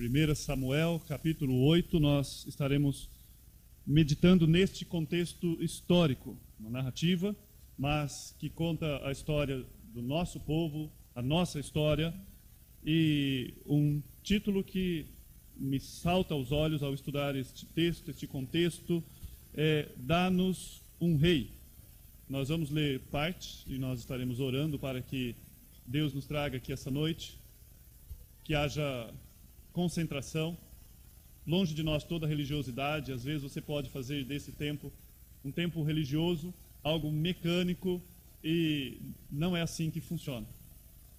1 Samuel, capítulo 8, nós estaremos meditando neste contexto histórico, uma narrativa, mas que conta a história do nosso povo, a nossa história, e um título que me salta aos olhos ao estudar este texto, este contexto, é Dá-nos um Rei. Nós vamos ler parte e nós estaremos orando para que Deus nos traga aqui essa noite, que haja concentração, longe de nós toda religiosidade. Às vezes você pode fazer desse tempo um tempo religioso, algo mecânico, e não é assim que funciona.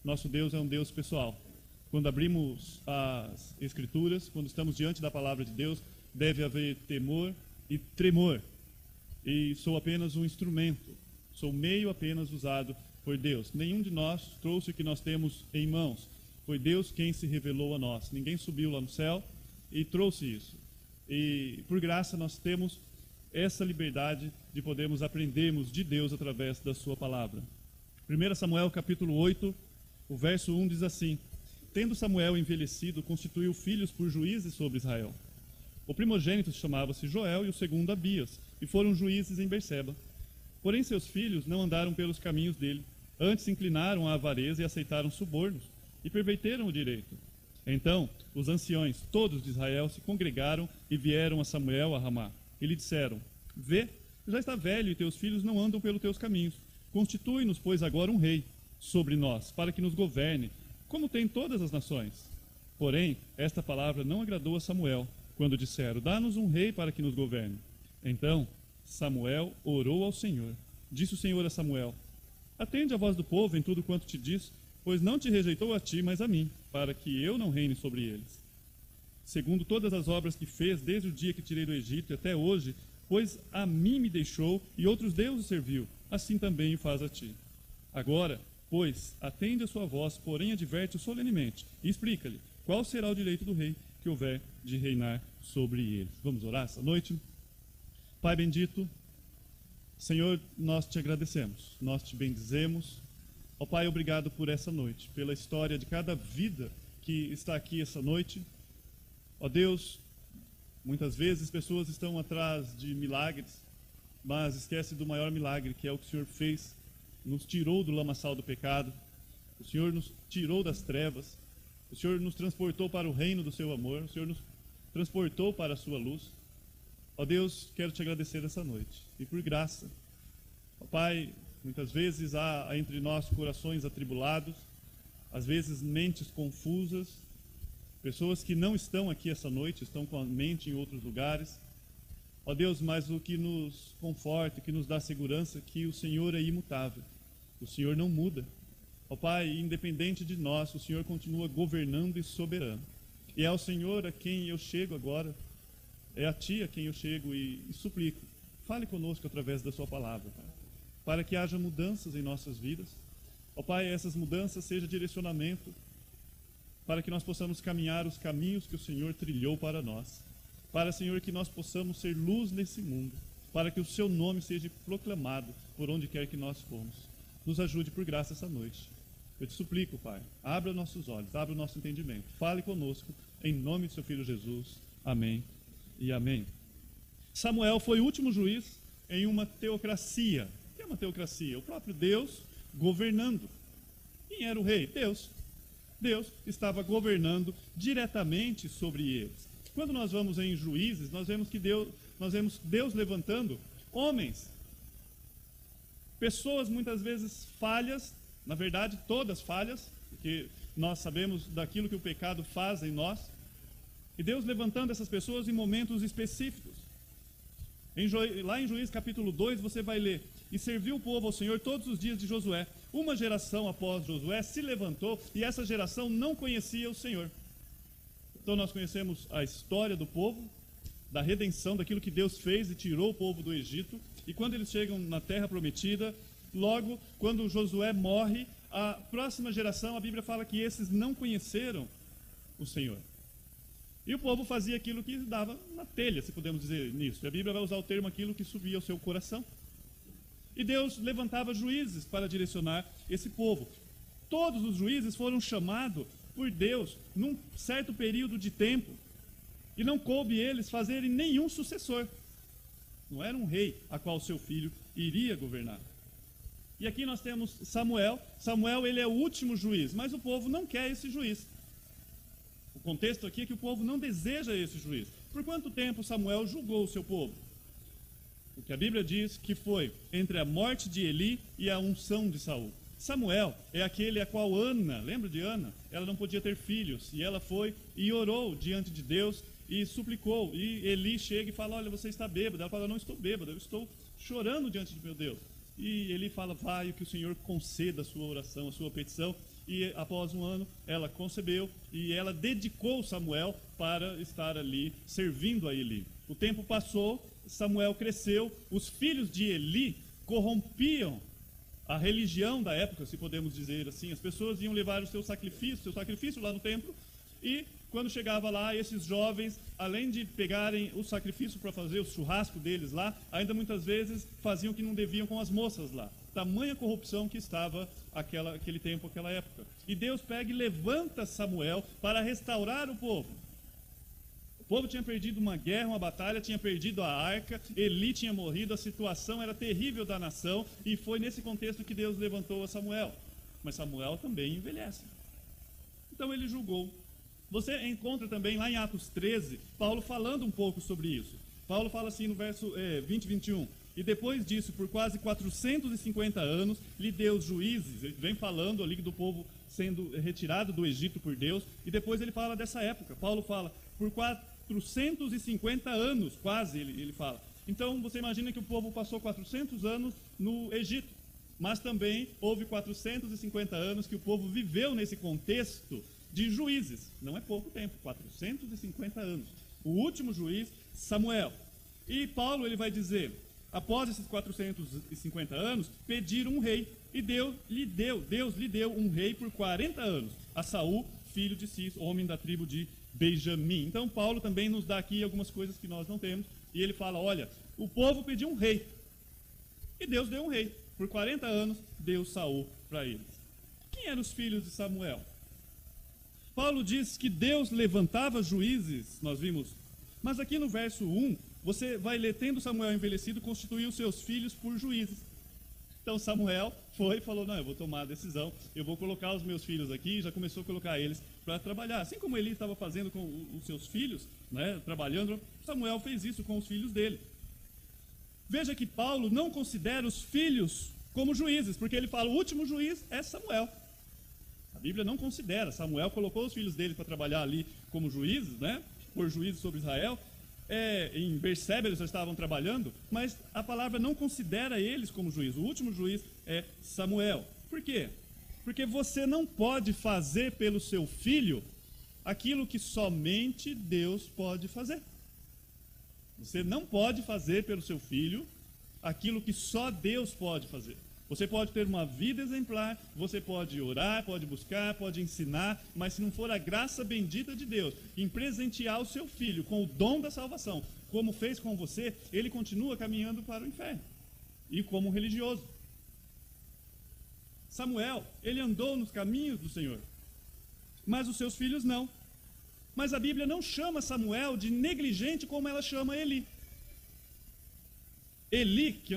Nosso Deus é um Deus pessoal. Quando abrimos as Escrituras, quando estamos diante da palavra de Deus, deve haver temor e tremor. E sou apenas um instrumento, sou meio apenas usado por Deus. Nenhum de nós trouxe o que nós temos em mãos. Foi Deus quem se revelou a nós. Ninguém subiu lá no céu e trouxe isso. E por graça nós temos essa liberdade de podermos aprendermos de Deus através da sua palavra. 1 Samuel capítulo 8, o verso 1 diz assim: Tendo Samuel envelhecido, constituiu filhos por juízes sobre Israel. O primogênito chamava-se Joel e o segundo Abias, e foram juízes em Berseba. Porém seus filhos não andaram pelos caminhos dele, antes inclinaram à avareza e aceitaram subornos e perverteram o direito. Então os anciões, todos de Israel, se congregaram e vieram a Samuel a Ramá. E lhe disseram: Vê, já está velho e teus filhos não andam pelos teus caminhos. Constitui-nos, pois, agora um rei sobre nós, para que nos governe, como tem todas as nações. Porém, esta palavra não agradou a Samuel, quando disseram: Dá-nos um rei para que nos governe. Então Samuel orou ao Senhor. Disse o Senhor a Samuel: Atende a voz do povo em tudo quanto te diz, pois não te rejeitou a ti, mas a mim, para que eu não reine sobre eles. Segundo todas as obras que fez desde o dia que tirei do Egito até hoje, pois a mim me deixou e outros deuses serviu, assim também o faz a ti. Agora, pois, atende a sua voz, porém adverte-o solenemente e explica-lhe qual será o direito do rei que houver de reinar sobre eles. Vamos orar essa noite? Pai bendito, Senhor, nós te agradecemos, nós te bendizemos. Ó Pai, obrigado por essa noite, pela história de cada vida que está aqui essa noite. Ó Deus, muitas vezes pessoas estão atrás de milagres, mas esquece do maior milagre, que é o que o Senhor fez, nos tirou do lamaçal do pecado, o Senhor nos tirou das trevas, o Senhor nos transportou para o reino do seu amor, o Senhor nos transportou para a sua luz. Ó Deus, quero te agradecer essa noite. E por graça, ó Pai, muitas vezes há entre nós corações atribulados, às vezes mentes confusas, pessoas que não estão aqui essa noite, estão com a mente em outros lugares. Ó Deus, mas o que nos conforta, que nos dá segurança é que o Senhor é imutável. O Senhor não muda. Ó Pai, independente de nós, o Senhor continua governando e soberano. E é ao Senhor a quem eu chego agora é a Ti a quem eu chego e, e suplico. Fale conosco através da Sua palavra, Pai, para que haja mudanças em nossas vidas. Ó Pai, essas mudanças sejam direcionamento para que nós possamos caminhar os caminhos que o Senhor trilhou para nós. Para, Senhor, que nós possamos ser luz nesse mundo, para que o Seu nome seja proclamado por onde quer que nós formos. Nos ajude por graça essa noite. Eu te suplico, Pai, abra nossos olhos, abra o nosso entendimento. Fale conosco, em nome de Seu Filho Jesus. Amém e amém. Samuel foi o último juiz em uma teocracia. Que é uma teocracia? O próprio Deus governando. Quem era o rei? Deus. Deus estava governando diretamente sobre eles. Quando nós vamos em Juízes, nós vemos que Deus, nós vemos Deus levantando homens, pessoas muitas vezes falhas, na verdade todas falhas, porque nós sabemos daquilo que o pecado faz em nós, e Deus levantando essas pessoas em momentos específicos. Em lá em Juízes capítulo 2 você vai ler: E serviu o povo ao Senhor todos os dias de Josué. Uma geração após Josué se levantou e essa geração não conhecia o Senhor. Então nós conhecemos a história do povo, da redenção, daquilo que Deus fez e tirou o povo do Egito. E quando eles chegam na terra prometida, logo quando Josué morre, a próxima geração, a Bíblia fala que esses não conheceram o Senhor. E o povo fazia aquilo que dava na telha, se podemos dizer nisso. E a Bíblia vai usar o termo aquilo que subia ao seu coração. E Deus levantava juízes para direcionar esse povo. Todos os juízes foram chamados por Deus num certo período de tempo. E não coube eles fazerem nenhum sucessor. Não era um rei a qual seu filho iria governar. E aqui nós temos Samuel. Samuel ele é o último juiz, mas o povo não quer esse juiz. O contexto aqui é que o povo não deseja esse juiz. Por quanto tempo Samuel julgou o seu povo? O que a Bíblia diz que foi entre a morte de Eli e a unção de Saul. Samuel é aquele a qual Ana, lembra de Ana? Ela não podia ter filhos e ela foi e orou diante de Deus e suplicou. E Eli chega e fala: Olha, você está bêbado. Ela fala: Não estou bêbado, eu estou chorando diante de meu Deus. E ele fala: Vai, que o Senhor conceda a sua oração, a sua petição. E após um ano, ela concebeu e ela dedicou Samuel para estar ali servindo a Eli. O tempo passou, Samuel cresceu, os filhos de Eli corrompiam a religião da época, se podemos dizer assim. As pessoas iam levar o seu sacrifício, seu sacrifício lá no templo, e quando chegava lá, esses jovens, além de pegarem o sacrifício para fazer o churrasco deles lá, ainda muitas vezes faziam o que não deviam com as moças lá. Tamanha corrupção que estava aquela, aquele tempo, aquela época. E Deus pega e levanta Samuel para restaurar o povo povo tinha perdido uma guerra, uma batalha, tinha perdido a arca, Eli tinha morrido, a situação era terrível da nação, e foi nesse contexto que Deus levantou a Samuel. Mas Samuel também envelhece. Então ele julgou. Você encontra também lá em Atos 13, Paulo falando um pouco sobre isso. Paulo fala assim no verso é, 20 e 21. E depois disso, por quase 450 anos, lhe deu juízes, ele vem falando ali do povo sendo retirado do Egito por Deus, e depois ele fala dessa época. Paulo fala, por 450 anos, quase, ele, ele fala. Então você imagina que o povo passou 400 anos no Egito, mas também houve 450 anos que o povo viveu nesse contexto de juízes. Não é pouco tempo, 450 anos. O último juiz, Samuel. E Paulo ele vai dizer: após esses 450 anos, pediram um rei. E Deus lhe deu, Deus lhe deu um rei por 40 anos, a Saul, filho de Cis, homem da tribo de Benjamim. Então, Paulo também nos dá aqui algumas coisas que nós não temos. E ele fala: olha, o povo pediu um rei. E Deus deu um rei. Por 40 anos, deu Saul para eles. Quem eram os filhos de Samuel? Paulo diz que Deus levantava juízes, nós vimos. Mas aqui no verso 1, você vai ler: tendo Samuel envelhecido, constituiu seus filhos por juízes. Então Samuel foi e falou: Não, eu vou tomar a decisão, eu vou colocar os meus filhos aqui, já começou a colocar eles para trabalhar. Assim como Eli estava fazendo com os seus filhos, né, trabalhando, Samuel fez isso com os filhos dele. Veja que Paulo não considera os filhos como juízes, porque ele fala: o último juiz é Samuel. A Bíblia não considera. Samuel colocou os filhos dele para trabalhar ali como juízes, né, por juízes sobre Israel, é, em Berseba eles já estavam trabalhando, mas a palavra não considera eles como juiz. O último juiz é Samuel. Por quê? Porque você não pode fazer pelo seu filho aquilo que somente Deus pode fazer. Você não pode fazer pelo seu filho aquilo que só Deus pode fazer. Você pode ter uma vida exemplar, você pode orar, pode buscar, pode ensinar, mas se não for a graça bendita de Deus em presentear o seu filho com o dom da salvação, como fez com você, ele continua caminhando para o inferno e como religioso. Samuel, ele andou nos caminhos do Senhor, mas os seus filhos não. Mas a Bíblia não chama Samuel de negligente como ela chama Eli. Eli, que,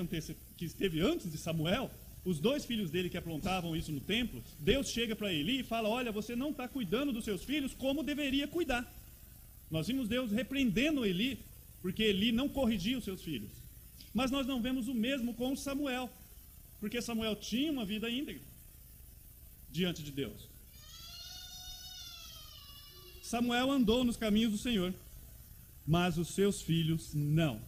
que esteve antes de Samuel, os dois filhos dele que aprontavam isso no templo, Deus chega para Eli e fala: Olha, você não está cuidando dos seus filhos como deveria cuidar. Nós vimos Deus repreendendo Eli, porque Eli não corrigia os seus filhos. Mas nós não vemos o mesmo com Samuel, porque Samuel tinha uma vida íntegra diante de Deus. Samuel andou nos caminhos do Senhor, mas os seus filhos não.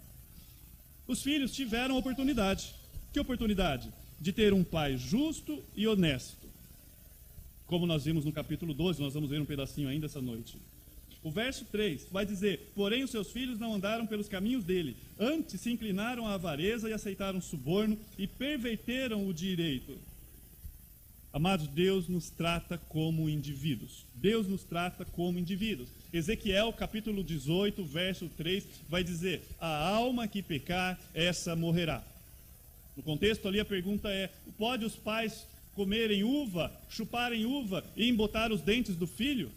Os filhos tiveram oportunidade. Que oportunidade? de ter um pai justo e honesto. Como nós vimos no capítulo 12, nós vamos ver um pedacinho ainda essa noite. O verso 3 vai dizer: Porém, os seus filhos não andaram pelos caminhos dele, antes se inclinaram à avareza e aceitaram suborno e perverteram o direito. Amados, Deus nos trata como indivíduos. Deus nos trata como indivíduos. Ezequiel capítulo 18, verso 3 vai dizer: A alma que pecar, essa morrerá. No contexto ali a pergunta é: pode os pais comerem uva, chuparem uva e embotar os dentes do filho?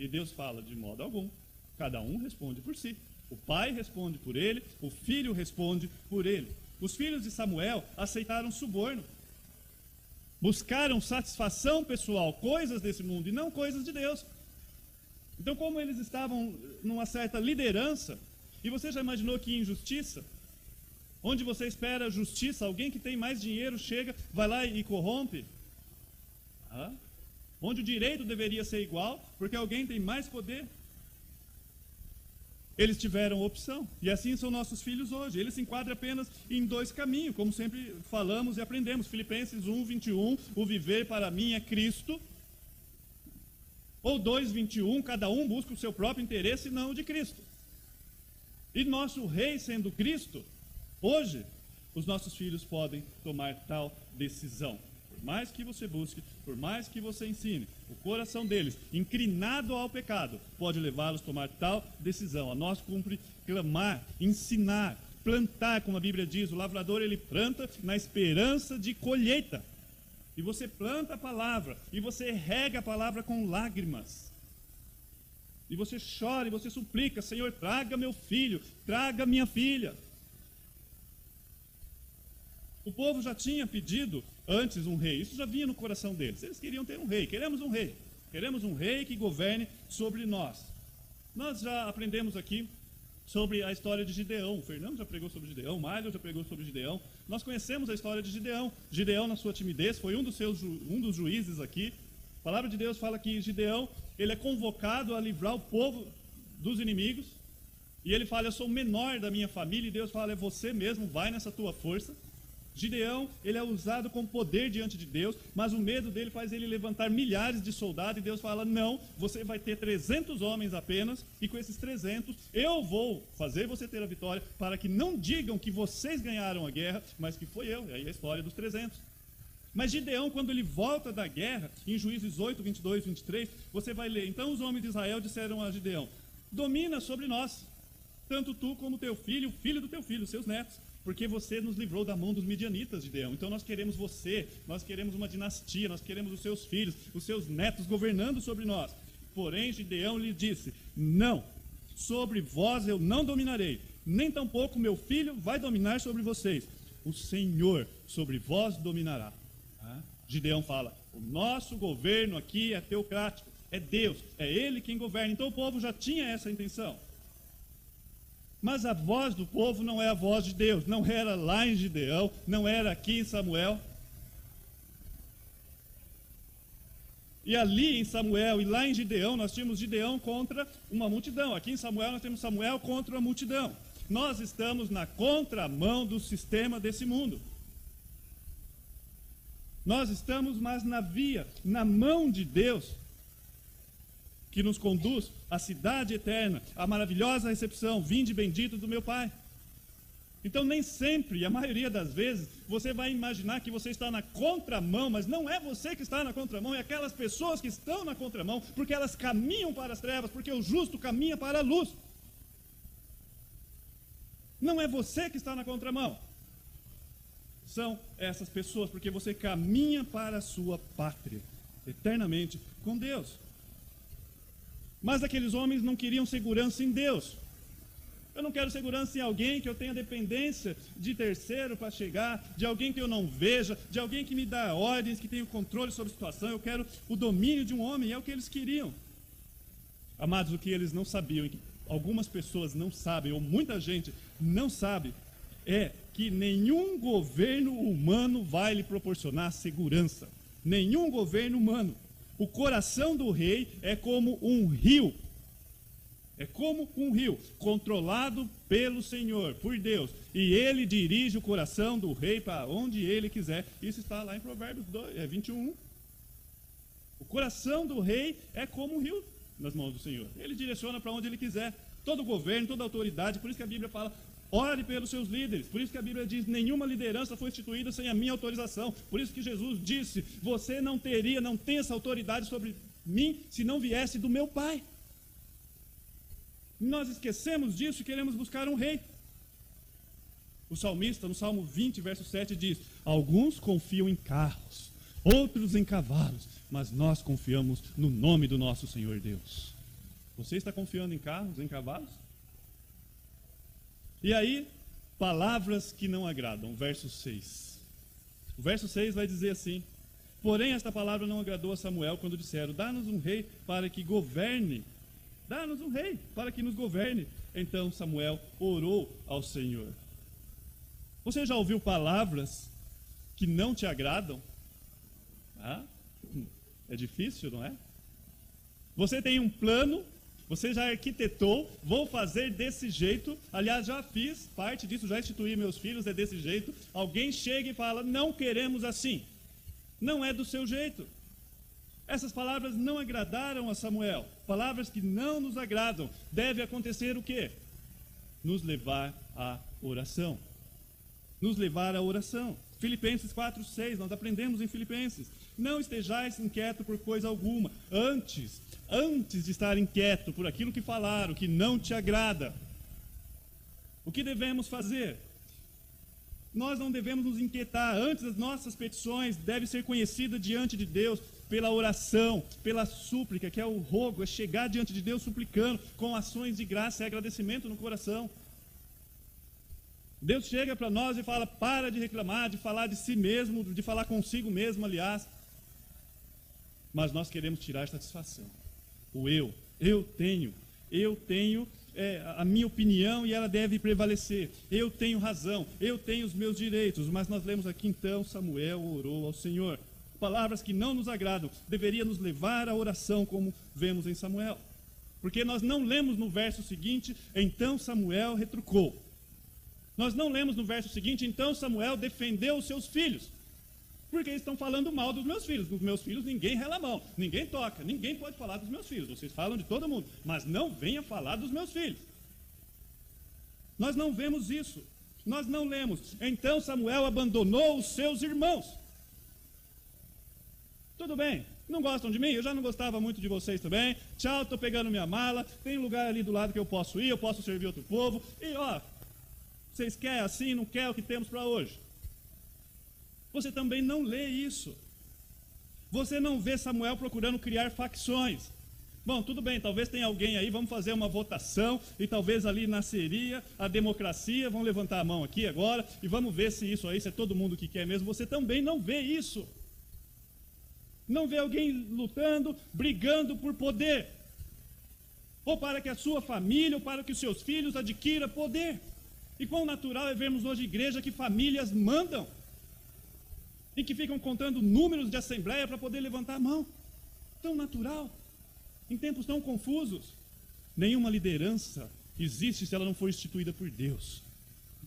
E Deus fala: de modo algum. Cada um responde por si. O pai responde por ele, o filho responde por ele. Os filhos de Samuel aceitaram suborno. Buscaram satisfação pessoal, coisas desse mundo e não coisas de Deus. Então, como eles estavam numa certa liderança, e você já imaginou que injustiça, onde você espera justiça, alguém que tem mais dinheiro chega, vai lá e corrompe? Ah? Onde o direito deveria ser igual, porque alguém tem mais poder. Eles tiveram opção. E assim são nossos filhos hoje. Eles se enquadram apenas em dois caminhos, como sempre falamos e aprendemos. Filipenses 1, 21, o viver para mim é Cristo. Ou 2, 21, cada um busca o seu próprio interesse e não o de Cristo. E nosso rei sendo Cristo, hoje, os nossos filhos podem tomar tal decisão mais que você busque, por mais que você ensine, o coração deles, inclinado ao pecado, pode levá-los a tomar tal decisão. A nós cumpre clamar, ensinar, plantar, como a Bíblia diz, o lavrador ele planta na esperança de colheita. E você planta a palavra, e você rega a palavra com lágrimas. E você chora e você suplica: Senhor, traga meu filho, traga minha filha. O povo já tinha pedido antes um rei, isso já vinha no coração deles. Eles queriam ter um rei, queremos um rei, queremos um rei que governe sobre nós. Nós já aprendemos aqui sobre a história de Gideão. O Fernando já pregou sobre Gideão, o Mário já pregou sobre Gideão. Nós conhecemos a história de Gideão. Gideão, na sua timidez, foi um dos, seus, um dos juízes aqui. A palavra de Deus fala que Gideão ele é convocado a livrar o povo dos inimigos. E ele fala: Eu sou o menor da minha família. E Deus fala: É você mesmo, vai nessa tua força. Gideão, ele é usado com poder diante de Deus, mas o medo dele faz ele levantar milhares de soldados e Deus fala: "Não, você vai ter 300 homens apenas, e com esses 300 eu vou fazer você ter a vitória, para que não digam que vocês ganharam a guerra, mas que foi eu". E aí a história dos 300. Mas Gideão, quando ele volta da guerra, em Juízes 8, 22, 23, você vai ler: Então os homens de Israel disseram a Gideão: Domina sobre nós, tanto tu como teu filho, o filho do teu filho, seus netos porque você nos livrou da mão dos midianitas, Gideão. Então nós queremos você, nós queremos uma dinastia, nós queremos os seus filhos, os seus netos governando sobre nós. Porém, Gideão lhe disse: Não, sobre vós eu não dominarei, nem tampouco meu filho vai dominar sobre vocês. O Senhor sobre vós dominará. Ah? Gideão fala: O nosso governo aqui é teocrático, é Deus, é Ele quem governa. Então o povo já tinha essa intenção. Mas a voz do povo não é a voz de Deus, não era lá em Gideão, não era aqui em Samuel. E ali em Samuel e lá em Gideão, nós tínhamos Gideão contra uma multidão. Aqui em Samuel, nós temos Samuel contra uma multidão. Nós estamos na contramão do sistema desse mundo. Nós estamos mais na via, na mão de Deus, que nos conduz à cidade eterna, à maravilhosa recepção, vinde bendito do meu Pai. Então, nem sempre, a maioria das vezes, você vai imaginar que você está na contramão, mas não é você que está na contramão, é aquelas pessoas que estão na contramão, porque elas caminham para as trevas, porque o justo caminha para a luz. Não é você que está na contramão. São essas pessoas, porque você caminha para a sua pátria, eternamente com Deus. Mas aqueles homens não queriam segurança em Deus. Eu não quero segurança em alguém que eu tenha dependência de terceiro para chegar, de alguém que eu não veja, de alguém que me dá ordens, que tenha o controle sobre a situação. Eu quero o domínio de um homem, é o que eles queriam. Amados, o que eles não sabiam, que algumas pessoas não sabem, ou muita gente não sabe, é que nenhum governo humano vai lhe proporcionar segurança. Nenhum governo humano. O coração do rei é como um rio. É como um rio, controlado pelo Senhor, por Deus. E ele dirige o coração do rei para onde ele quiser. Isso está lá em Provérbios 2, é, 21. O coração do rei é como um rio nas mãos do Senhor. Ele direciona para onde ele quiser. Todo governo, toda autoridade, por isso que a Bíblia fala: Ore pelos seus líderes. Por isso que a Bíblia diz: nenhuma liderança foi instituída sem a minha autorização. Por isso que Jesus disse: você não teria, não tem essa autoridade sobre mim se não viesse do meu Pai. Nós esquecemos disso e queremos buscar um rei. O salmista, no Salmo 20, verso 7, diz: Alguns confiam em carros, outros em cavalos, mas nós confiamos no nome do nosso Senhor Deus. Você está confiando em carros, em cavalos? E aí, palavras que não agradam, verso 6. O verso 6 vai dizer assim: Porém, esta palavra não agradou a Samuel quando disseram: Dá-nos um rei para que governe. Dá-nos um rei para que nos governe. Então Samuel orou ao Senhor. Você já ouviu palavras que não te agradam? Ah, é difícil, não é? Você tem um plano, você já arquitetou, vou fazer desse jeito. Aliás, já fiz parte disso, já instituí meus filhos, é desse jeito. Alguém chega e fala: não queremos assim. Não é do seu jeito. Essas palavras não agradaram a Samuel. Palavras que não nos agradam. Deve acontecer o quê? Nos levar à oração. Nos levar à oração. Filipenses 4, 6, nós aprendemos em Filipenses. Não estejais inquieto por coisa alguma. Antes, antes de estar inquieto por aquilo que falaram, que não te agrada, o que devemos fazer? Nós não devemos nos inquietar. Antes, as nossas petições devem ser conhecidas diante de Deus pela oração, pela súplica, que é o rogo, é chegar diante de Deus suplicando, com ações de graça e agradecimento no coração. Deus chega para nós e fala: para de reclamar, de falar de si mesmo, de falar consigo mesmo, aliás. Mas nós queremos tirar satisfação. O eu, eu tenho, eu tenho é, a minha opinião e ela deve prevalecer. Eu tenho razão, eu tenho os meus direitos. Mas nós lemos aqui então: Samuel orou ao Senhor. Palavras que não nos agradam, deveria nos levar à oração, como vemos em Samuel. Porque nós não lemos no verso seguinte, então Samuel retrucou. Nós não lemos no verso seguinte, então Samuel defendeu os seus filhos. Porque estão falando mal dos meus filhos. Dos meus filhos ninguém rela a mão, ninguém toca, ninguém pode falar dos meus filhos. Vocês falam de todo mundo, mas não venha falar dos meus filhos. Nós não vemos isso. Nós não lemos. Então Samuel abandonou os seus irmãos. Tudo bem, não gostam de mim? Eu já não gostava muito de vocês também. Tchau, estou pegando minha mala. Tem lugar ali do lado que eu posso ir, eu posso servir outro povo. E ó, vocês querem assim, não querem o que temos para hoje? Você também não lê isso. Você não vê Samuel procurando criar facções. Bom, tudo bem, talvez tenha alguém aí, vamos fazer uma votação e talvez ali nasceria a democracia. Vamos levantar a mão aqui agora e vamos ver se isso aí, se é todo mundo que quer mesmo. Você também não vê isso. Não vê alguém lutando, brigando por poder. Ou para que a sua família, ou para que os seus filhos adquiram poder. E quão natural é vermos hoje igreja que famílias mandam e que ficam contando números de assembleia para poder levantar a mão. Tão natural. Em tempos tão confusos. Nenhuma liderança existe se ela não for instituída por Deus.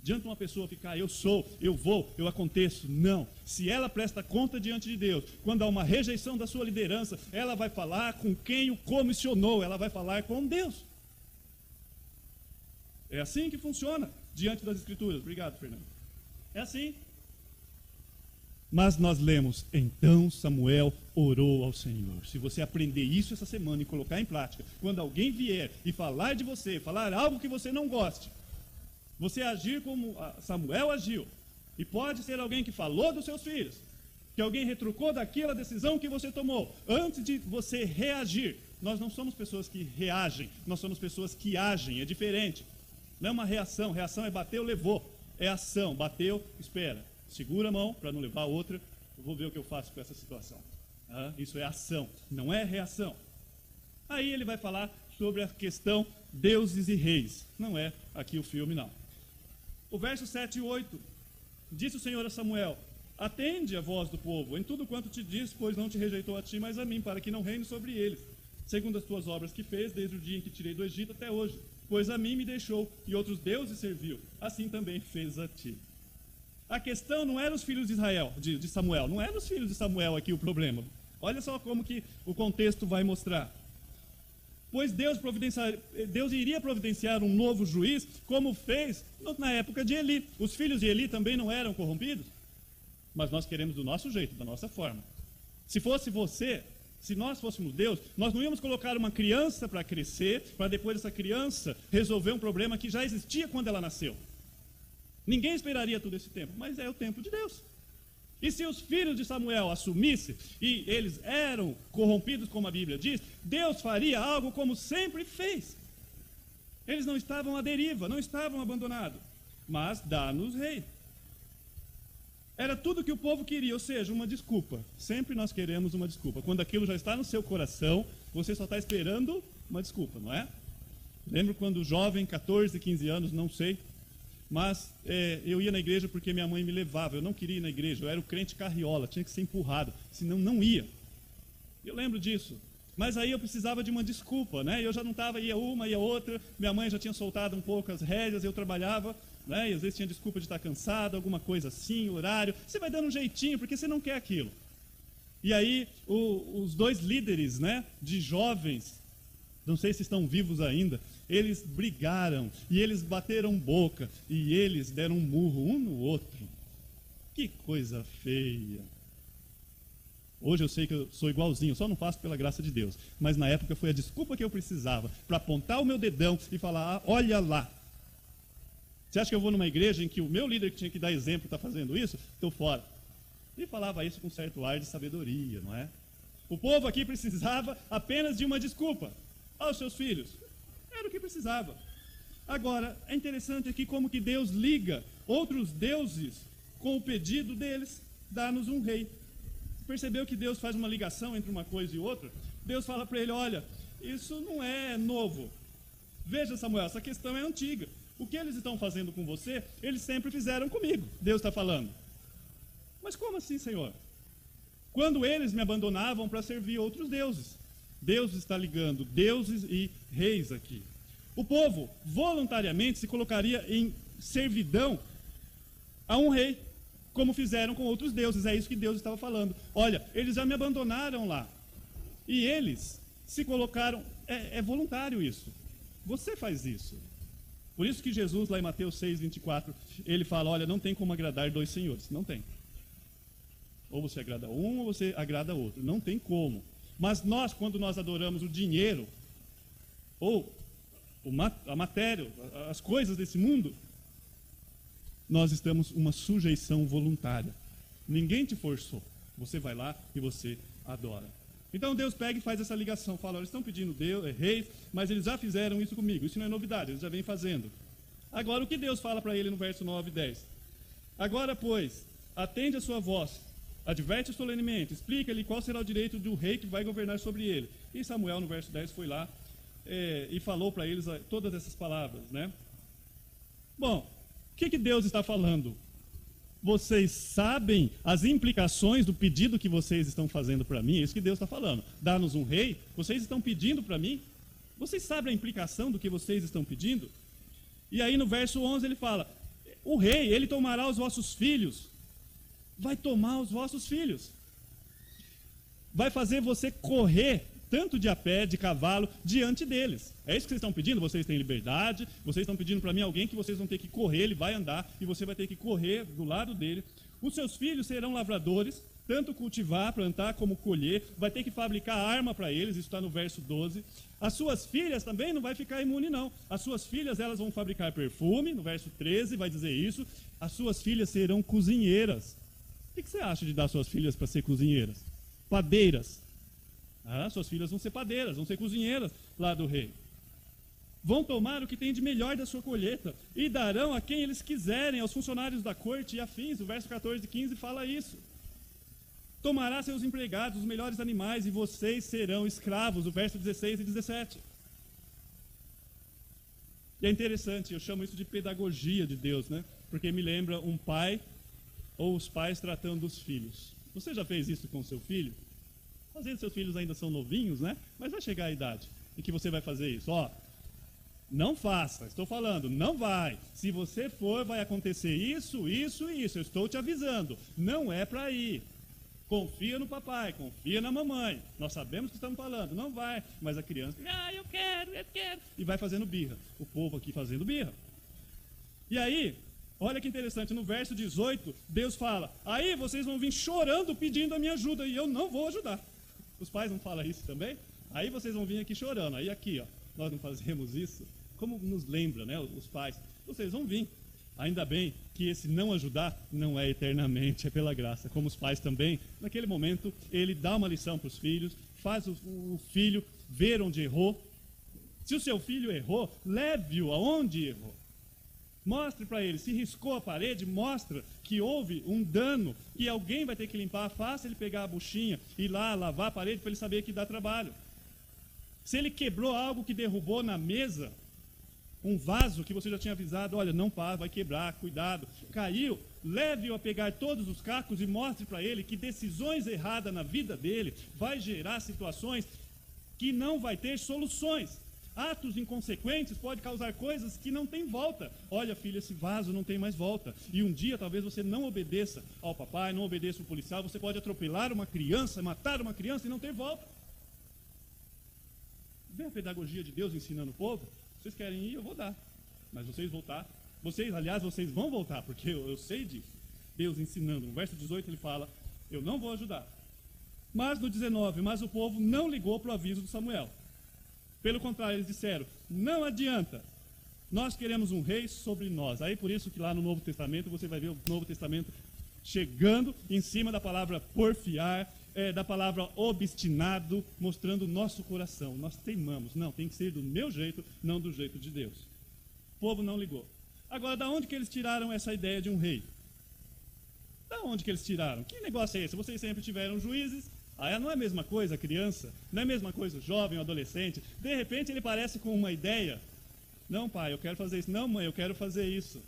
Diante de uma pessoa ficar, eu sou, eu vou, eu aconteço. Não. Se ela presta conta diante de Deus, quando há uma rejeição da sua liderança, ela vai falar com quem o comissionou, ela vai falar com Deus. É assim que funciona diante das Escrituras. Obrigado, Fernando. É assim. Mas nós lemos, então Samuel orou ao Senhor. Se você aprender isso essa semana e colocar em prática, quando alguém vier e falar de você, falar algo que você não goste, você agir como Samuel agiu. E pode ser alguém que falou dos seus filhos, que alguém retrucou daquela decisão que você tomou. Antes de você reagir, nós não somos pessoas que reagem, nós somos pessoas que agem, é diferente. Não é uma reação, reação é bateu, levou. É ação, bateu, espera segura a mão para não levar a outra, eu vou ver o que eu faço com essa situação. Ah, isso é ação, não é reação. Aí ele vai falar sobre a questão deuses e reis. Não é aqui o filme, não. O verso 7 e 8. Disse o Senhor a Samuel: Atende a voz do povo, em tudo quanto te diz, pois não te rejeitou a ti, mas a mim, para que não reine sobre eles, segundo as tuas obras que fez, desde o dia em que tirei do Egito até hoje. Pois a mim me deixou e outros deuses serviu, assim também fez a ti. A questão não era os filhos de Israel, de, de Samuel, não era os filhos de Samuel aqui o problema. Olha só como que o contexto vai mostrar. Pois Deus, Deus iria providenciar um novo juiz, como fez na época de Eli. Os filhos de Eli também não eram corrompidos, mas nós queremos do nosso jeito, da nossa forma. Se fosse você, se nós fôssemos Deus, nós não íamos colocar uma criança para crescer, para depois essa criança resolver um problema que já existia quando ela nasceu. Ninguém esperaria todo esse tempo, mas é o tempo de Deus. E se os filhos de Samuel assumissem, e eles eram corrompidos, como a Bíblia diz, Deus faria algo como sempre fez. Eles não estavam à deriva, não estavam abandonados. Mas dá-nos rei. Era tudo que o povo queria, ou seja, uma desculpa. Sempre nós queremos uma desculpa. Quando aquilo já está no seu coração, você só está esperando uma desculpa, não é? Lembro quando jovem, 14, 15 anos, não sei, mas é, eu ia na igreja porque minha mãe me levava. Eu não queria ir na igreja, eu era o crente carriola, tinha que ser empurrado, senão não ia. Eu lembro disso. Mas aí eu precisava de uma desculpa, né? Eu já não estava, ia uma, ia outra. Minha mãe já tinha soltado um pouco as rédeas, eu trabalhava, né? E às vezes tinha desculpa de estar cansado, alguma coisa assim, horário. Você vai dando um jeitinho, porque você não quer aquilo. E aí o, os dois líderes, né? De jovens, não sei se estão vivos ainda, eles brigaram e eles bateram boca e eles deram um murro um no outro. Que coisa feia. Hoje eu sei que eu sou igualzinho, só não faço pela graça de Deus. Mas na época foi a desculpa que eu precisava para apontar o meu dedão e falar: ah, olha lá. Você acha que eu vou numa igreja em que o meu líder que tinha que dar exemplo está fazendo isso? Estou fora. E falava isso com certo ar de sabedoria, não é? O povo aqui precisava apenas de uma desculpa aos seus filhos. Era o que precisava. Agora, é interessante aqui como que Deus liga outros deuses com o pedido deles, dar-nos um rei percebeu que Deus faz uma ligação entre uma coisa e outra? Deus fala para ele: olha, isso não é novo. Veja, Samuel, essa questão é antiga. O que eles estão fazendo com você, eles sempre fizeram comigo. Deus está falando. Mas como assim, Senhor? Quando eles me abandonavam para servir outros deuses. Deus está ligando deuses e reis aqui. O povo voluntariamente se colocaria em servidão a um rei como fizeram com outros deuses. É isso que Deus estava falando. Olha, eles já me abandonaram lá. E eles se colocaram. É, é voluntário isso. Você faz isso. Por isso que Jesus, lá em Mateus 6, 24, ele fala: Olha, não tem como agradar dois senhores. Não tem. Ou você agrada um ou você agrada outro. Não tem como. Mas nós, quando nós adoramos o dinheiro, ou a matéria, as coisas desse mundo, nós estamos uma sujeição voluntária. Ninguém te forçou. Você vai lá e você adora. Então Deus pega e faz essa ligação, fala, eles estão pedindo Deus, é, reis, mas eles já fizeram isso comigo. Isso não é novidade, eles já vêm fazendo. Agora o que Deus fala para ele no verso 9 e 10? Agora, pois, atende a sua voz, adverte solenemente, explica-lhe qual será o direito do rei que vai governar sobre ele. E Samuel, no verso 10, foi lá é, e falou para eles todas essas palavras, né? Bom, o que, que Deus está falando? Vocês sabem as implicações do pedido que vocês estão fazendo para mim? É isso que Deus está falando. Dá-nos um rei? Vocês estão pedindo para mim? Vocês sabem a implicação do que vocês estão pedindo? E aí no verso 11 ele fala: O rei, ele tomará os vossos filhos. Vai tomar os vossos filhos. Vai fazer você correr tanto de a pé, de cavalo, diante deles. É isso que vocês estão pedindo? Vocês têm liberdade, vocês estão pedindo para mim alguém que vocês vão ter que correr, ele vai andar e você vai ter que correr do lado dele. Os seus filhos serão lavradores, tanto cultivar, plantar como colher, vai ter que fabricar arma para eles, isso está no verso 12. As suas filhas também não vai ficar imune, não. As suas filhas elas vão fabricar perfume, no verso 13 vai dizer isso. As suas filhas serão cozinheiras. O que você acha de dar suas filhas para ser cozinheiras? Padeiras. Ah, suas filhas vão ser padeiras, vão ser cozinheiras lá do rei. Vão tomar o que tem de melhor da sua colheita e darão a quem eles quiserem, aos funcionários da corte e afins. O verso 14 e 15 fala isso. Tomará seus empregados, os melhores animais, e vocês serão escravos. O verso 16 e 17. E é interessante, eu chamo isso de pedagogia de Deus, né? Porque me lembra um pai ou os pais tratando dos filhos. Você já fez isso com seu filho? Às vezes seus filhos ainda são novinhos, né? Mas vai chegar a idade em que você vai fazer isso. Ó, não faça, estou falando, não vai. Se você for, vai acontecer isso, isso e isso. Eu estou te avisando. Não é para ir. Confia no papai, confia na mamãe. Nós sabemos o que estamos falando. Não vai. Mas a criança, ah, eu quero, eu quero. E vai fazendo birra. O povo aqui fazendo birra. E aí, olha que interessante, no verso 18, Deus fala: Aí vocês vão vir chorando pedindo a minha ajuda, e eu não vou ajudar. Os pais não falam isso também? Aí vocês vão vir aqui chorando. Aí aqui, ó, nós não fazemos isso. Como nos lembra, né, os pais? Vocês vão vir. Ainda bem que esse não ajudar não é eternamente, é pela graça. Como os pais também, naquele momento, ele dá uma lição para os filhos, faz o, o filho ver onde errou. Se o seu filho errou, leve-o aonde errou. Mostre para ele, se riscou a parede, mostra que houve um dano, que alguém vai ter que limpar. Faça ele pegar a buchinha e ir lá lavar a parede para ele saber que dá trabalho. Se ele quebrou algo que derrubou na mesa, um vaso que você já tinha avisado, olha, não para, vai quebrar, cuidado. Caiu, leve-o a pegar todos os cacos e mostre para ele que decisões erradas na vida dele vai gerar situações que não vai ter soluções. Atos inconsequentes podem causar coisas que não tem volta. Olha, filho, esse vaso não tem mais volta. E um dia talvez você não obedeça ao papai, não obedeça o policial, você pode atropelar uma criança, matar uma criança e não ter volta. Vê a pedagogia de Deus ensinando o povo? Vocês querem ir, eu vou dar. Mas vocês voltar. Vocês, aliás, vocês vão voltar, porque eu, eu sei disso. Deus ensinando. No verso 18 ele fala: Eu não vou ajudar. Mas no 19, mas o povo não ligou para o aviso de Samuel. Pelo contrário, eles disseram: Não adianta. Nós queremos um rei sobre nós. Aí por isso que lá no Novo Testamento você vai ver o Novo Testamento chegando em cima da palavra porfiar, é, da palavra obstinado, mostrando o nosso coração. Nós teimamos. Não, tem que ser do meu jeito, não do jeito de Deus. O povo não ligou. Agora, da onde que eles tiraram essa ideia de um rei? Da onde que eles tiraram? Que negócio é esse? Vocês sempre tiveram juízes, aí não é a mesma coisa criança, não é a mesma coisa jovem ou adolescente. De repente ele parece com uma ideia. Não, pai, eu quero fazer isso. Não, mãe, eu quero fazer isso.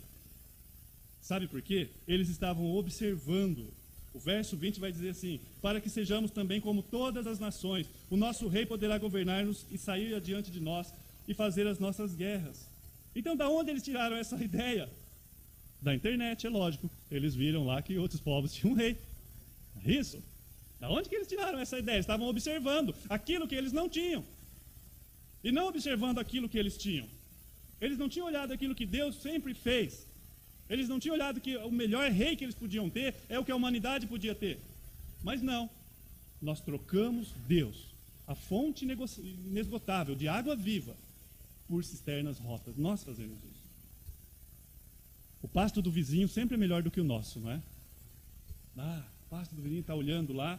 Sabe por quê? Eles estavam observando o verso 20 vai dizer assim: Para que sejamos também como todas as nações, o nosso rei poderá governar-nos e sair adiante de nós e fazer as nossas guerras. Então, da onde eles tiraram essa ideia? Da internet, é lógico. Eles viram lá que outros povos tinham um rei. É isso. Da onde que eles tiraram essa ideia? Estavam observando aquilo que eles não tinham. E não observando aquilo que eles tinham. Eles não tinham olhado aquilo que Deus sempre fez. Eles não tinham olhado que o melhor rei que eles podiam ter é o que a humanidade podia ter. Mas não. Nós trocamos Deus, a fonte inesgotável de água viva, por cisternas rotas. Nós fazemos isso. O pasto do vizinho sempre é melhor do que o nosso, não é? Ah, o pasto do vizinho está olhando lá,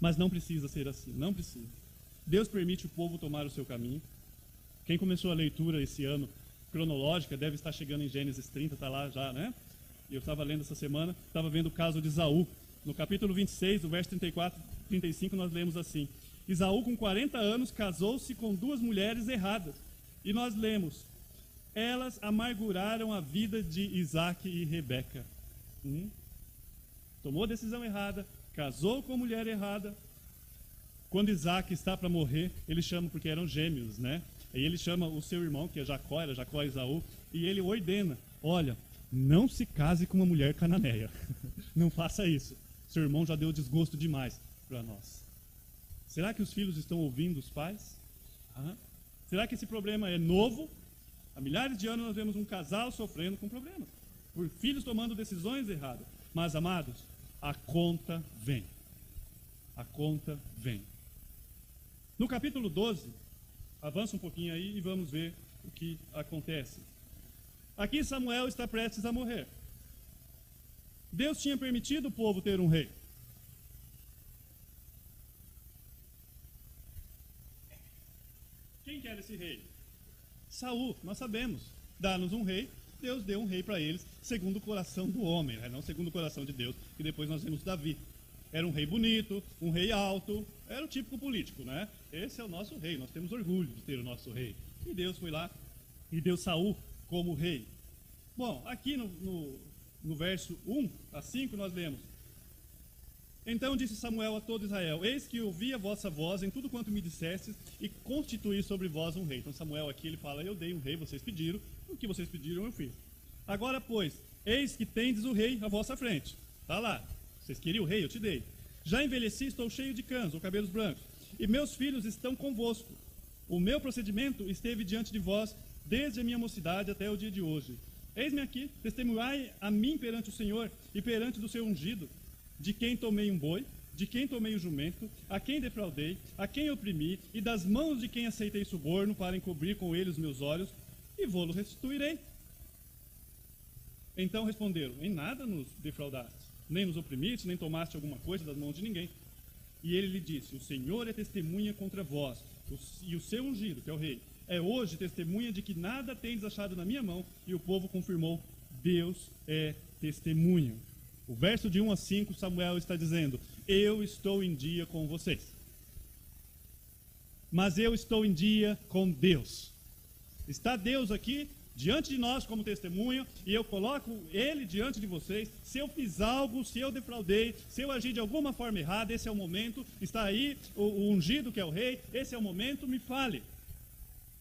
mas não precisa ser assim, não precisa. Deus permite o povo tomar o seu caminho. Quem começou a leitura esse ano cronológica, deve estar chegando em Gênesis 30, está lá já, né? Eu estava lendo essa semana, estava vendo o caso de Isaú. No capítulo 26, o verso 34 35, nós lemos assim: Isaú, com 40 anos, casou-se com duas mulheres erradas. E nós lemos: Elas amarguraram a vida de Isaac e Rebeca. Hum? Tomou a decisão errada, casou com a mulher errada. Quando Isaac está para morrer, ele chama porque eram gêmeos, né? E ele chama o seu irmão, que é Jacó, era Jacó e Isaú, e ele ordena: Olha, não se case com uma mulher cananeia. não faça isso. Seu irmão já deu desgosto demais para nós. Será que os filhos estão ouvindo os pais? Será que esse problema é novo? Há milhares de anos nós vemos um casal sofrendo com problemas, por filhos tomando decisões erradas. Mas, amados, a conta vem. A conta vem. No capítulo 12, Avança um pouquinho aí e vamos ver o que acontece. Aqui Samuel está prestes a morrer. Deus tinha permitido o povo ter um rei. Quem quer esse rei? Saul, nós sabemos. Dá-nos um rei, Deus deu um rei para eles, segundo o coração do homem, né? não segundo o coração de Deus. E depois nós vemos Davi. Era um rei bonito, um rei alto, era o típico político, né? Esse é o nosso rei, nós temos orgulho de ter o nosso rei. E Deus foi lá e deu Saul como rei. Bom, aqui no, no, no verso 1 a 5 nós lemos: Então disse Samuel a todo Israel: Eis que ouvi a vossa voz em tudo quanto me dissestes e constituí sobre vós um rei. Então Samuel aqui ele fala: Eu dei um rei, vocês pediram, o que vocês pediram eu fiz. Agora, pois, eis que tendes o rei à vossa frente. Está lá, vocês queriam o rei, eu te dei. Já envelheci, estou cheio de canos ou cabelos brancos, e meus filhos estão convosco. O meu procedimento esteve diante de vós desde a minha mocidade até o dia de hoje. Eis-me aqui, testemunhai a mim perante o Senhor e perante do seu ungido, de quem tomei um boi, de quem tomei o jumento, a quem defraudei, a quem oprimi, e das mãos de quem aceitei suborno para encobrir com ele os meus olhos, e vou-lo restituirei. Então responderam: Em nada nos defraudaste, nem nos oprimiste, nem tomaste alguma coisa das mãos de ninguém. E ele lhe disse: O Senhor é testemunha contra vós, e o seu ungido, que é o rei, é hoje testemunha de que nada tendes achado na minha mão. E o povo confirmou: Deus é testemunha. O verso de 1 a 5, Samuel está dizendo: Eu estou em dia com vocês. Mas eu estou em dia com Deus. Está Deus aqui diante de nós como testemunho, e eu coloco ele diante de vocês. Se eu fiz algo, se eu defraudei, se eu agi de alguma forma errada, esse é o momento. Está aí o, o ungido que é o rei, esse é o momento, me fale.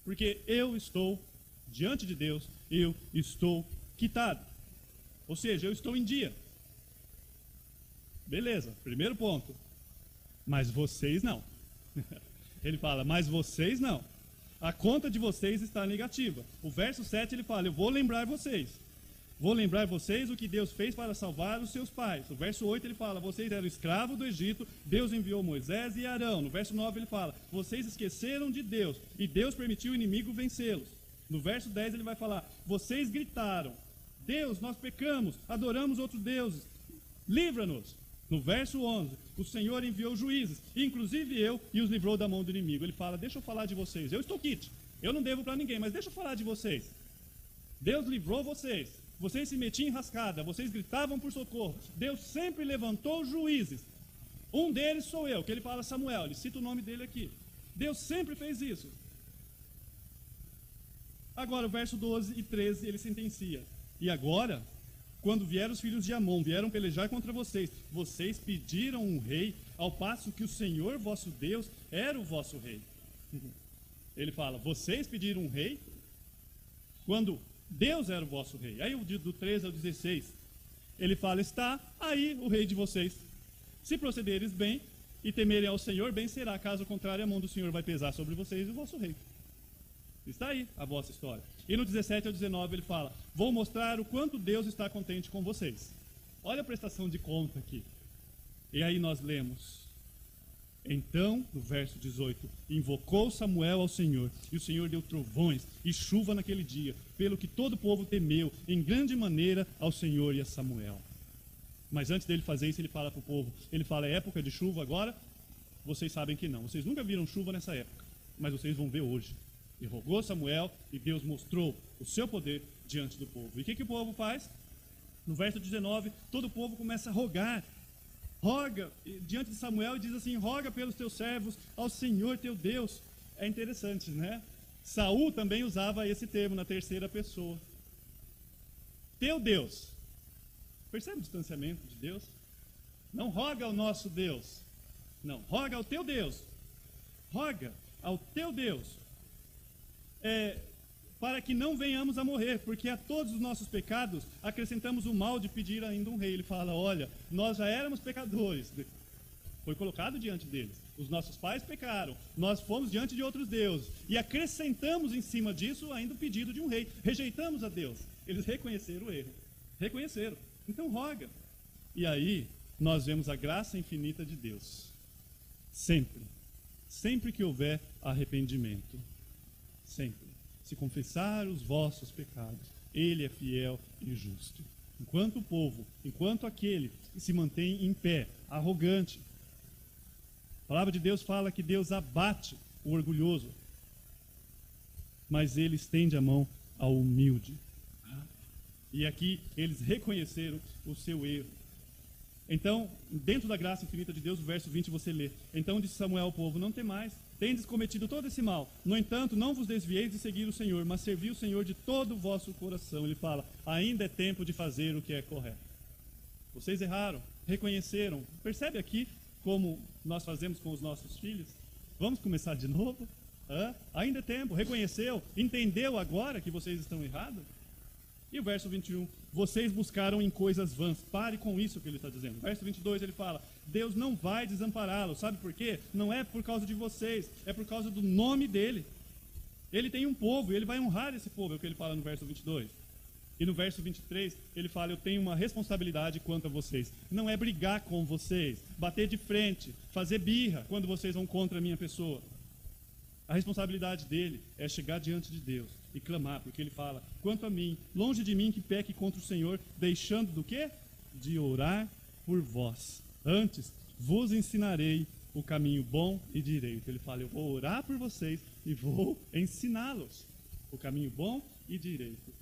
Porque eu estou diante de Deus, eu estou quitado. Ou seja, eu estou em dia. Beleza, primeiro ponto. Mas vocês não. Ele fala, mas vocês não. A conta de vocês está negativa. O verso 7 ele fala: Eu vou lembrar vocês. Vou lembrar vocês o que Deus fez para salvar os seus pais. O verso 8 ele fala: Vocês eram escravos do Egito, Deus enviou Moisés e Arão. No verso 9 ele fala: Vocês esqueceram de Deus e Deus permitiu o inimigo vencê-los. No verso 10 ele vai falar: Vocês gritaram: Deus, nós pecamos, adoramos outros deuses, livra-nos. No verso 11, o Senhor enviou juízes, inclusive eu, e os livrou da mão do inimigo. Ele fala: Deixa eu falar de vocês. Eu estou quite. Eu não devo para ninguém, mas deixa eu falar de vocês. Deus livrou vocês. Vocês se metiam em rascada, vocês gritavam por socorro. Deus sempre levantou juízes. Um deles sou eu, que ele fala Samuel, ele cita o nome dele aqui. Deus sempre fez isso. Agora, o verso 12 e 13, ele sentencia. E agora, quando vieram os filhos de Amon, vieram pelejar contra vocês, vocês pediram um rei, ao passo que o Senhor vosso Deus era o vosso rei. Ele fala: vocês pediram um rei, quando Deus era o vosso rei. Aí do 13 ao 16, ele fala: está aí o rei de vocês. Se procederes bem e temerem ao Senhor, bem será, caso contrário, a mão do Senhor vai pesar sobre vocês e o vosso rei. Está aí a vossa história. E no 17 ao 19 ele fala: Vou mostrar o quanto Deus está contente com vocês. Olha a prestação de conta aqui. E aí nós lemos. Então, no verso 18, invocou Samuel ao Senhor, e o Senhor deu trovões e chuva naquele dia, pelo que todo o povo temeu em grande maneira ao Senhor e a Samuel. Mas antes dele fazer isso, ele fala para o povo: ele fala, é época de chuva agora? Vocês sabem que não. Vocês nunca viram chuva nessa época, mas vocês vão ver hoje. E rogou Samuel, e Deus mostrou o seu poder diante do povo. E o que, que o povo faz? No verso 19, todo o povo começa a rogar. Roga diante de Samuel e diz assim: roga pelos teus servos ao Senhor teu Deus. É interessante, né? Saul também usava esse termo na terceira pessoa. Teu Deus. Percebe o distanciamento de Deus? Não roga ao nosso Deus. Não, roga ao teu Deus. Roga ao teu Deus é, para que não venhamos a morrer, porque a todos os nossos pecados acrescentamos o mal de pedir ainda um rei. Ele fala: Olha, nós já éramos pecadores, foi colocado diante deles. Os nossos pais pecaram, nós fomos diante de outros deuses e acrescentamos em cima disso ainda o pedido de um rei. Rejeitamos a Deus. Eles reconheceram o erro, reconheceram. Então roga. E aí nós vemos a graça infinita de Deus. Sempre, sempre que houver arrependimento sempre. Se confessar os vossos pecados, ele é fiel e justo. Enquanto o povo, enquanto aquele que se mantém em pé, arrogante, a palavra de Deus fala que Deus abate o orgulhoso, mas ele estende a mão ao humilde. E aqui eles reconheceram o seu erro. Então, dentro da graça infinita de Deus, o verso 20 você lê. Então disse Samuel ao povo: Não tem mais tendes cometido todo esse mal. No entanto, não vos desvieis de seguir o Senhor, mas servi o Senhor de todo o vosso coração. Ele fala: ainda é tempo de fazer o que é correto. Vocês erraram, reconheceram. Percebe aqui como nós fazemos com os nossos filhos? Vamos começar de novo? Hã? Ainda é tempo, reconheceu, entendeu agora que vocês estão errados? E o verso 21, vocês buscaram em coisas vãs. Pare com isso que ele está dizendo. Verso 22 ele fala: Deus não vai desampará-lo. Sabe por quê? Não é por causa de vocês, é por causa do nome dele. Ele tem um povo, e ele vai honrar esse povo, é o que ele fala no verso 22. E no verso 23, ele fala: Eu tenho uma responsabilidade quanto a vocês. Não é brigar com vocês, bater de frente, fazer birra quando vocês vão contra a minha pessoa. A responsabilidade dele é chegar diante de Deus e clamar, porque ele fala: quanto a mim, longe de mim que peque contra o Senhor, deixando do quê? De orar por vós. Antes vos ensinarei o caminho bom e direito. Ele fala: eu vou orar por vocês e vou ensiná-los o caminho bom e direito.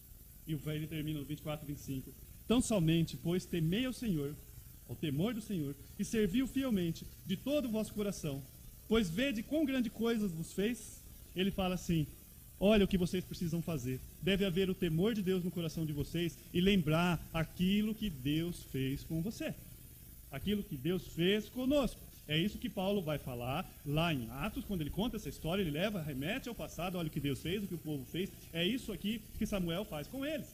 E ele termina no 24 e 25. Tão somente, pois, temei ao Senhor, ao temor do Senhor, e serviu fielmente de todo o vosso coração. Pois vede quão grande coisas vos fez. Ele fala assim: Olha o que vocês precisam fazer. Deve haver o temor de Deus no coração de vocês e lembrar aquilo que Deus fez com você. Aquilo que Deus fez conosco. É isso que Paulo vai falar lá em Atos, quando ele conta essa história, ele leva, remete ao passado, olha o que Deus fez, o que o povo fez. É isso aqui que Samuel faz com eles.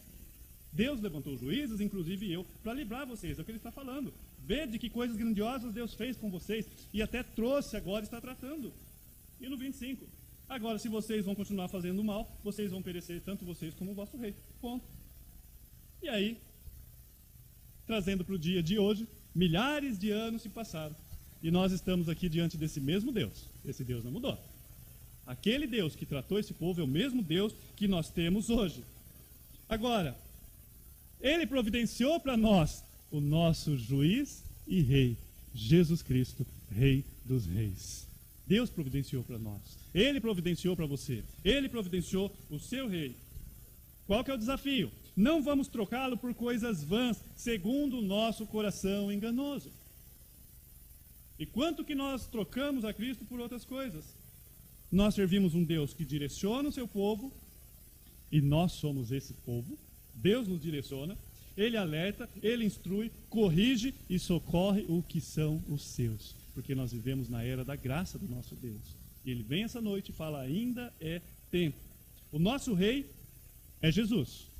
Deus levantou juízes, inclusive eu, para livrar vocês, é o que ele está falando. Vede que coisas grandiosas Deus fez com vocês e até trouxe agora está tratando. E no 25, agora se vocês vão continuar fazendo mal, vocês vão perecer tanto vocês como o vosso rei. Ponto. E aí, trazendo para o dia de hoje, milhares de anos se passaram e nós estamos aqui diante desse mesmo Deus. Esse Deus não mudou. Aquele Deus que tratou esse povo é o mesmo Deus que nós temos hoje. Agora, ele providenciou para nós o nosso juiz e rei, Jesus Cristo, Rei dos Reis. Deus providenciou para nós. Ele providenciou para você. Ele providenciou o seu rei. Qual que é o desafio? Não vamos trocá-lo por coisas vãs, segundo o nosso coração enganoso. E quanto que nós trocamos a Cristo por outras coisas? Nós servimos um Deus que direciona o seu povo, e nós somos esse povo. Deus nos direciona, ele alerta, ele instrui, corrige e socorre o que são os seus, porque nós vivemos na era da graça do nosso Deus. E ele vem essa noite e fala: ainda é tempo. O nosso rei é Jesus.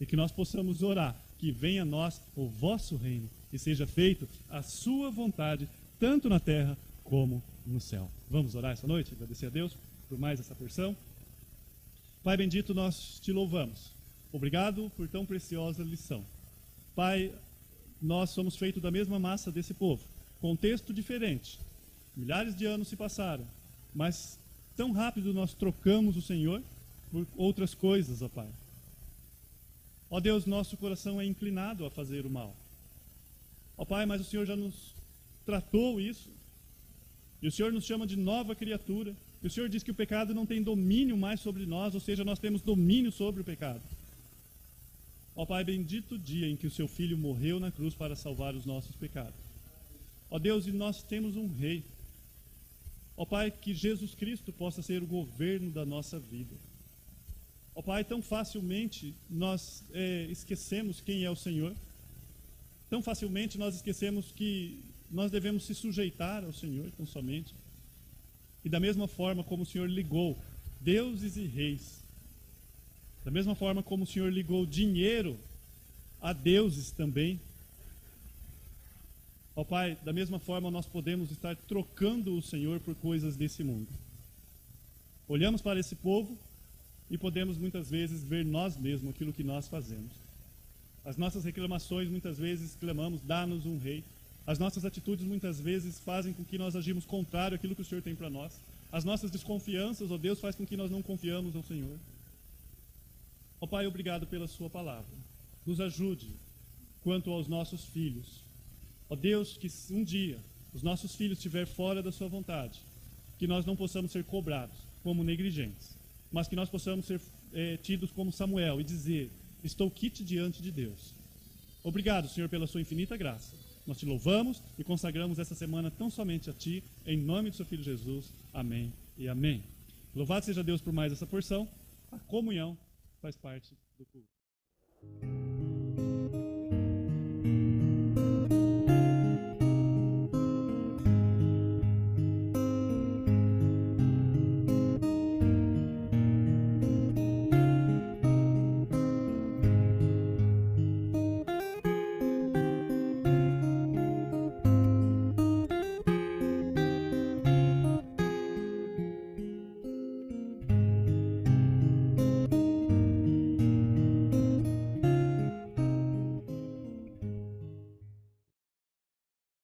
E que nós possamos orar que venha a nós o vosso reino e seja feito a sua vontade, tanto na terra como no céu. Vamos orar essa noite, agradecer a Deus por mais essa porção. Pai bendito, nós te louvamos Obrigado por tão preciosa lição. Pai, nós somos feitos da mesma massa desse povo, contexto diferente. Milhares de anos se passaram, mas tão rápido nós trocamos o Senhor por outras coisas, ó Pai. Ó Deus, nosso coração é inclinado a fazer o mal. Ó Pai, mas o Senhor já nos tratou isso. E o Senhor nos chama de nova criatura. E o Senhor diz que o pecado não tem domínio mais sobre nós, ou seja, nós temos domínio sobre o pecado. Ó Pai, bendito o dia em que o seu filho morreu na cruz para salvar os nossos pecados. Ó Deus, e nós temos um rei. Ó Pai, que Jesus Cristo possa ser o governo da nossa vida. Ó Pai, tão facilmente nós é, esquecemos quem é o Senhor. Tão facilmente nós esquecemos que nós devemos se sujeitar ao Senhor tão somente. E da mesma forma como o Senhor ligou deuses e reis da mesma forma como o Senhor ligou dinheiro a deuses também. Ó oh, Pai, da mesma forma nós podemos estar trocando o Senhor por coisas desse mundo. Olhamos para esse povo e podemos muitas vezes ver nós mesmos aquilo que nós fazemos. As nossas reclamações muitas vezes clamamos, dá-nos um rei. As nossas atitudes muitas vezes fazem com que nós agimos contrário àquilo que o Senhor tem para nós. As nossas desconfianças, ó oh Deus, faz com que nós não confiamos ao Senhor. Ó oh, Pai, obrigado pela Sua palavra. Nos ajude quanto aos nossos filhos. Ó oh, Deus, que um dia os nossos filhos estiver fora da Sua vontade, que nós não possamos ser cobrados como negligentes, mas que nós possamos ser é, tidos como Samuel e dizer: Estou quite diante de Deus. Obrigado, Senhor, pela Sua infinita graça. Nós te louvamos e consagramos essa semana tão somente a Ti, em nome do Seu Filho Jesus. Amém e amém. Louvado seja Deus por mais essa porção, a comunhão faz parte do culto.